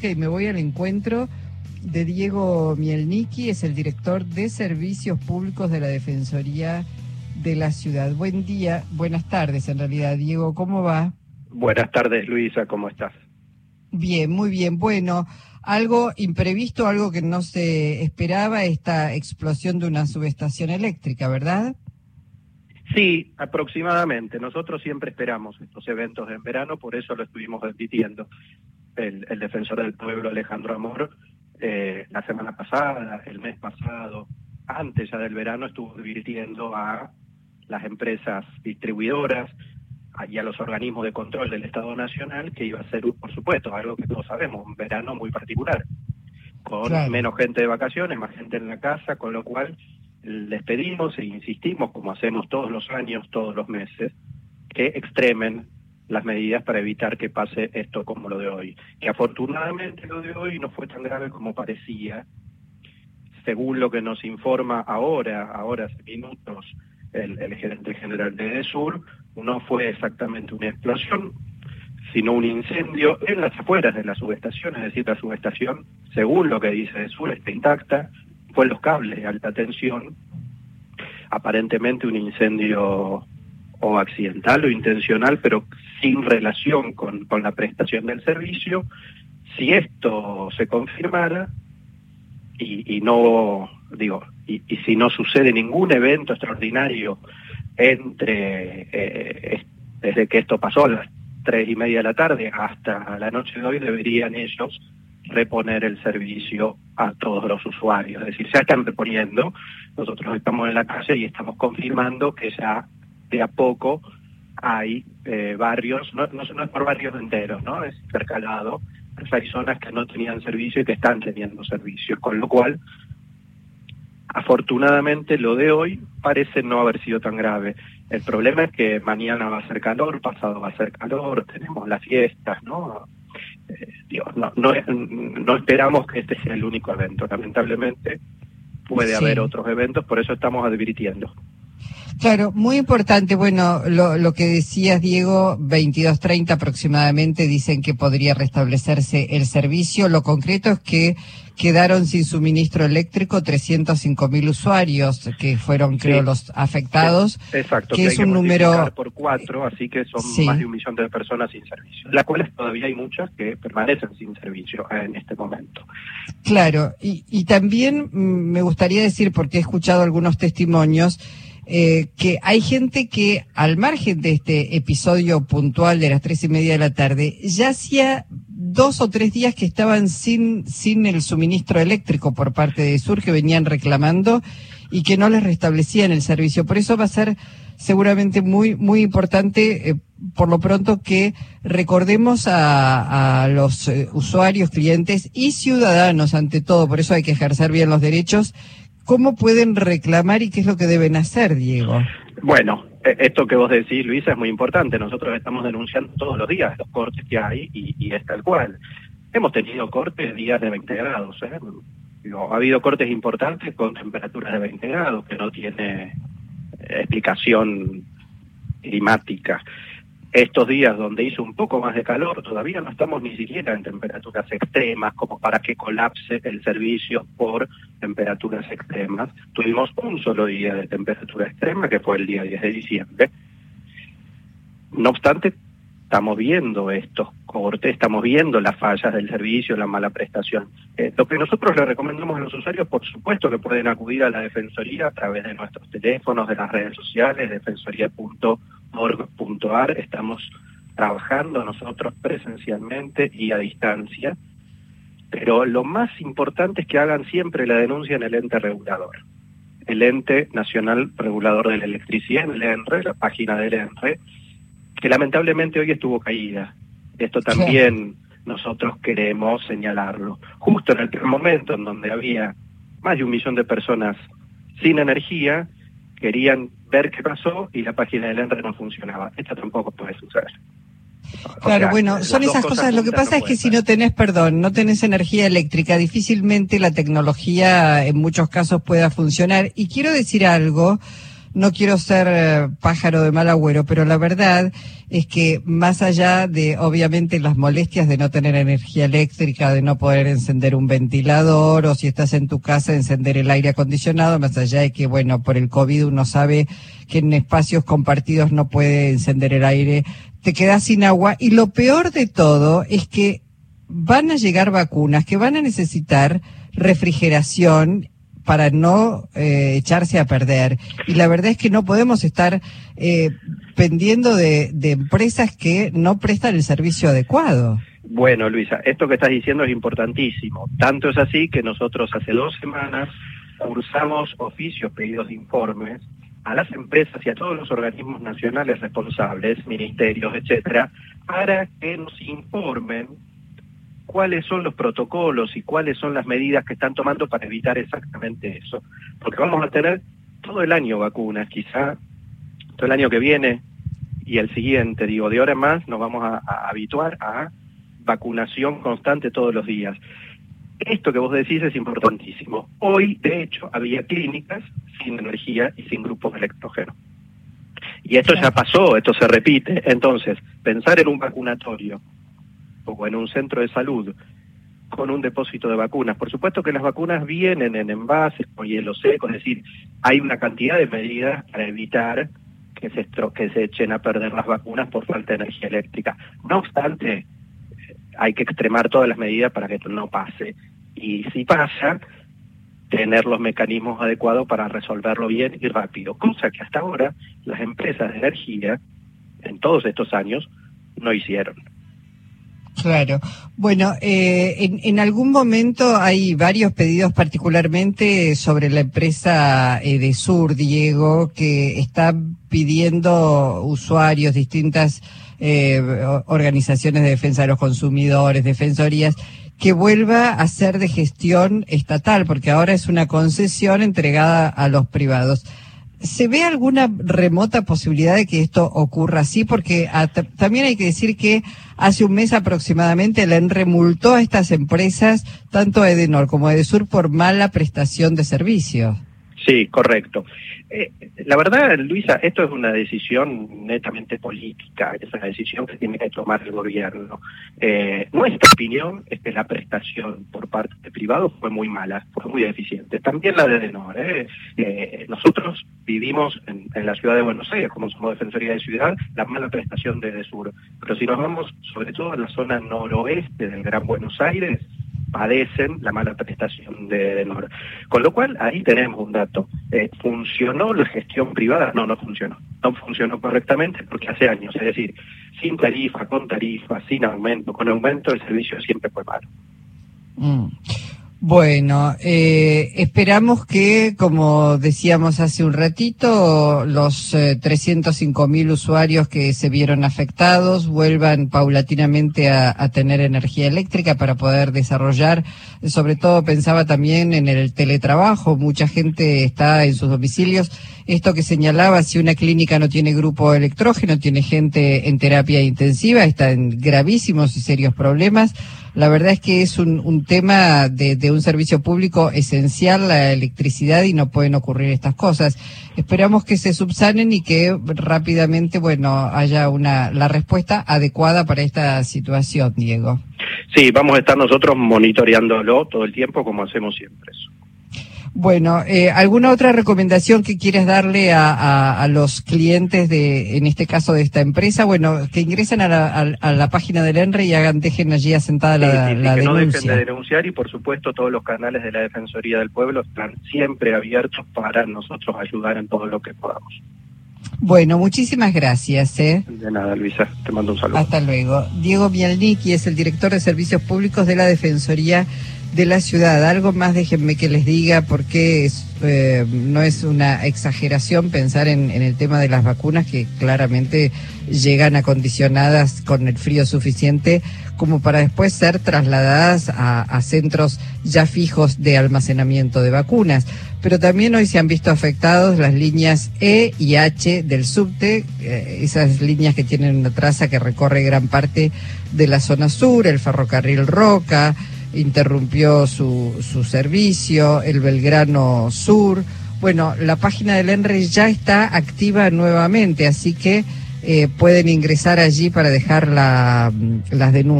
Ok, me voy al encuentro de Diego Mielniki, es el director de Servicios Públicos de la Defensoría de la Ciudad. Buen día, buenas tardes en realidad, Diego, ¿cómo va? Buenas tardes, Luisa, ¿cómo estás? Bien, muy bien. Bueno, algo imprevisto, algo que no se esperaba, esta explosión de una subestación eléctrica, ¿verdad? Sí, aproximadamente. Nosotros siempre esperamos estos eventos en verano, por eso lo estuvimos repitiendo el, defensor del pueblo Alejandro Amor eh, la semana pasada, el mes pasado, antes ya del verano, estuvo advirtiendo a las empresas distribuidoras y a los organismos de control del Estado Nacional que iba a ser, por supuesto, algo que todos sabemos, un verano muy particular, con menos gente de vacaciones, más gente en la casa, con lo cual les pedimos e insistimos, como hacemos todos los años, todos los meses, que extremen las medidas para evitar que pase esto como lo de hoy. Que afortunadamente lo de hoy no fue tan grave como parecía. Según lo que nos informa ahora, ahora hace minutos, el, el gerente general de ESUR, no fue exactamente una explosión, sino un incendio en las afueras de la subestación, es decir, la subestación, según lo que dice ESUR, está intacta, fue los cables de alta tensión, aparentemente un incendio o accidental o intencional, pero sin relación con, con la prestación del servicio, si esto se confirmara y, no, digo, y, si no sucede ningún evento extraordinario entre, eh, desde que esto pasó a las tres y media de la tarde hasta la noche de hoy, deberían ellos reponer el servicio a todos los usuarios. Es decir, ya están reponiendo, nosotros estamos en la calle y estamos confirmando que ya de a poco hay eh, barrios, no, no, es por barrios enteros, ¿no? Es intercalado, pero hay zonas que no tenían servicio y que están teniendo servicio, con lo cual, afortunadamente, lo de hoy parece no haber sido tan grave. El problema es que mañana va a ser calor, pasado va a ser calor, tenemos las fiestas, ¿no? Eh, no, no, no esperamos que este sea el único evento, lamentablemente puede haber otros eventos, por eso estamos advirtiendo. Claro, muy importante. Bueno, lo, lo que decías, Diego, 22.30 aproximadamente dicen que podría restablecerse el servicio. Lo concreto es que quedaron sin suministro eléctrico 305 mil usuarios, que fueron, creo, los afectados. Exacto, que, es un número. por cuatro, así que son más de un millón de personas sin servicio. Las cuales todavía hay muchas que permanecen sin servicio en este momento. Claro, y, y también mm, me gustaría decir, porque he escuchado algunos testimonios, eh, que hay gente que al margen de este episodio puntual de las tres y media de la tarde, ya hacía dos o tres días que estaban sin, sin el suministro eléctrico por parte de Sur, que venían reclamando y que no les restablecían el servicio. Por eso va a ser seguramente muy, muy importante, eh, por lo pronto, que recordemos a, los eh, usuarios, clientes y ciudadanos, ante todo, por eso hay que ejercer bien los derechos, ¿Cómo pueden reclamar y qué es lo que deben hacer, Diego? Bueno, e, esto que vos decís, Luisa, es muy importante. Nosotros estamos denunciando todos los días los cortes que hay y, es tal cual. Hemos tenido cortes días de 20 grados. ¿eh? ha habido cortes importantes con temperaturas de 20 grados que no tiene explicación climática estos días donde hizo un poco más de calor, todavía no estamos ni siquiera en temperaturas extremas como para que colapse el servicio por temperaturas extremas. Tuvimos un solo día de temperatura extrema, que fue el día 10 de diciembre. No obstante, estamos viendo estos cortes, estamos viendo las fallas del servicio, la mala prestación. Eh, lo que nosotros le recomendamos a los usuarios, por supuesto que pueden acudir a la Defensoría a través de nuestros teléfonos, de las redes sociales, defensoría.org org.ar estamos trabajando nosotros presencialmente y a distancia, pero lo más importante es que hagan siempre la denuncia en el ente regulador, el ente nacional regulador de la electricidad, el ENRE, la página del ENRE, que lamentablemente hoy estuvo caída. Esto también nosotros queremos señalarlo. Justo en el momento en donde había más de un millón de personas sin energía, querían ver qué pasó y la página del ENRE no funcionaba. Esto tampoco puede suceder. claro, bueno, son esas cosas. Lo que pasa es que si no tenés, perdón, no tenés energía eléctrica, difícilmente la tecnología en muchos casos pueda funcionar. Y quiero decir algo, no quiero ser eh, pájaro de mal agüero, pero la verdad es que más allá de, obviamente, las molestias de no tener energía eléctrica, de no poder encender un ventilador o si estás en tu casa encender el aire acondicionado, más allá de que, bueno, por el COVID uno sabe que en espacios compartidos no puede encender el aire, te quedas sin agua. Y lo peor de todo es que van a llegar vacunas que van a necesitar refrigeración para no eh, echarse a perder. Y la verdad es que no podemos estar eh, pendiendo de, de empresas que no prestan el servicio adecuado. Bueno, Luisa, esto que estás diciendo es importantísimo. Tanto es así que nosotros hace dos semanas cursamos oficios, pedidos de informes a las empresas y a todos los organismos nacionales responsables, ministerios, etcétera, para que nos informen cuáles son los protocolos y cuáles son las medidas que están tomando para evitar exactamente eso. Porque vamos a tener todo el año vacunas, quizá todo el año que viene y el siguiente, digo, de ahora en más nos vamos a, habituar a vacunación constante todos los días. Esto que vos decís es importantísimo. Hoy, de hecho, había clínicas sin energía y sin grupos de electrógeno. Y esto ya pasó, esto se repite. Entonces, pensar en un vacunatorio o en un centro de salud con un depósito de vacunas. Por supuesto que las vacunas vienen en envases con hielo seco, es decir, hay una cantidad de medidas para evitar que se, que se echen a perder las vacunas por falta de energía eléctrica. No obstante, hay que extremar todas las medidas para que no pase. Y si pasa, tener los mecanismos adecuados para resolverlo bien y rápido, cosa que hasta ahora las empresas de energía, en todos estos años, no hicieron. Claro. Bueno, eh, en, en, algún momento hay varios pedidos, particularmente sobre la empresa eh, de Sur, Diego, que está pidiendo usuarios, distintas eh, organizaciones de defensa de los consumidores, defensorías, que vuelva a ser de gestión estatal, porque ahora es una concesión entregada a los privados. ¿Se ve alguna remota posibilidad de que esto ocurra así? Porque también hay que decir que hace un mes aproximadamente la ENRE multó a estas empresas, tanto Edenor como Edesur, por mala prestación de servicios. Sí, correcto. Eh, la verdad, Luisa, esto es una decisión netamente política, es una decisión que tiene que tomar el gobierno. Eh, nuestra opinión es que la prestación por parte de privados fue muy mala, fue muy deficiente. También la de Denor. ¿eh? nosotros vivimos en, la ciudad de Buenos Aires, como somos Defensoría de Ciudad, la mala prestación de Sur. Pero si nos vamos sobre todo en la zona noroeste del Gran Buenos Aires, padecen la mala prestación de Denor. Con lo cual, ahí tenemos un dato. Eh, ¿Funcionó la gestión privada? No, no funcionó. No funcionó correctamente porque hace años, es decir, sin tarifa, con tarifa, sin aumento, con aumento el servicio siempre fue malo. Mm. Bueno, eh, esperamos que, como decíamos hace un ratito, los eh, 305 mil usuarios que se vieron afectados vuelvan paulatinamente a, tener energía eléctrica para poder desarrollar. Sobre todo pensaba también en el teletrabajo. Mucha gente está en sus domicilios. Esto que señalaba, si una clínica no tiene grupo electrógeno, tiene gente en terapia intensiva, está en gravísimos y serios problemas. La verdad es que es un, tema de, un servicio público esencial, la electricidad, y no pueden ocurrir estas cosas. Esperamos que se subsanen y que rápidamente, bueno, haya una, la respuesta adecuada para esta situación, Diego. Sí, vamos a estar nosotros monitoreándolo todo el tiempo como hacemos siempre. Eso. Bueno, eh, ¿alguna otra recomendación que quieres darle a, a, a, los clientes de, en este caso de esta empresa? Bueno, que ingresen a la, a, a la página del ENRE y hagan, dejen allí asentada la, sí, sí, la que denuncia. no dejen de denunciar y por supuesto todos los canales de la Defensoría del Pueblo están siempre abiertos para nosotros ayudar en todo lo que podamos. Bueno, muchísimas gracias. ¿eh? De nada, Luisa, te mando un saludo. Hasta luego. Diego Mialniki es el director de Servicios Públicos de la Defensoría de la ciudad. Algo más déjenme que les diga porque eh, no es una exageración pensar en, el tema de las vacunas que claramente llegan acondicionadas con el frío suficiente como para después ser trasladadas a, a centros ya fijos de almacenamiento de vacunas. Pero también hoy se han visto afectados las líneas E y H del subte, eh, esas líneas que tienen una traza que recorre gran parte de la zona sur, el ferrocarril Roca, interrumpió su, su servicio, el Belgrano Sur, Bueno, la página del ENRE ya está activa nuevamente, así que eh, pueden ingresar allí para dejar la, las denuncias.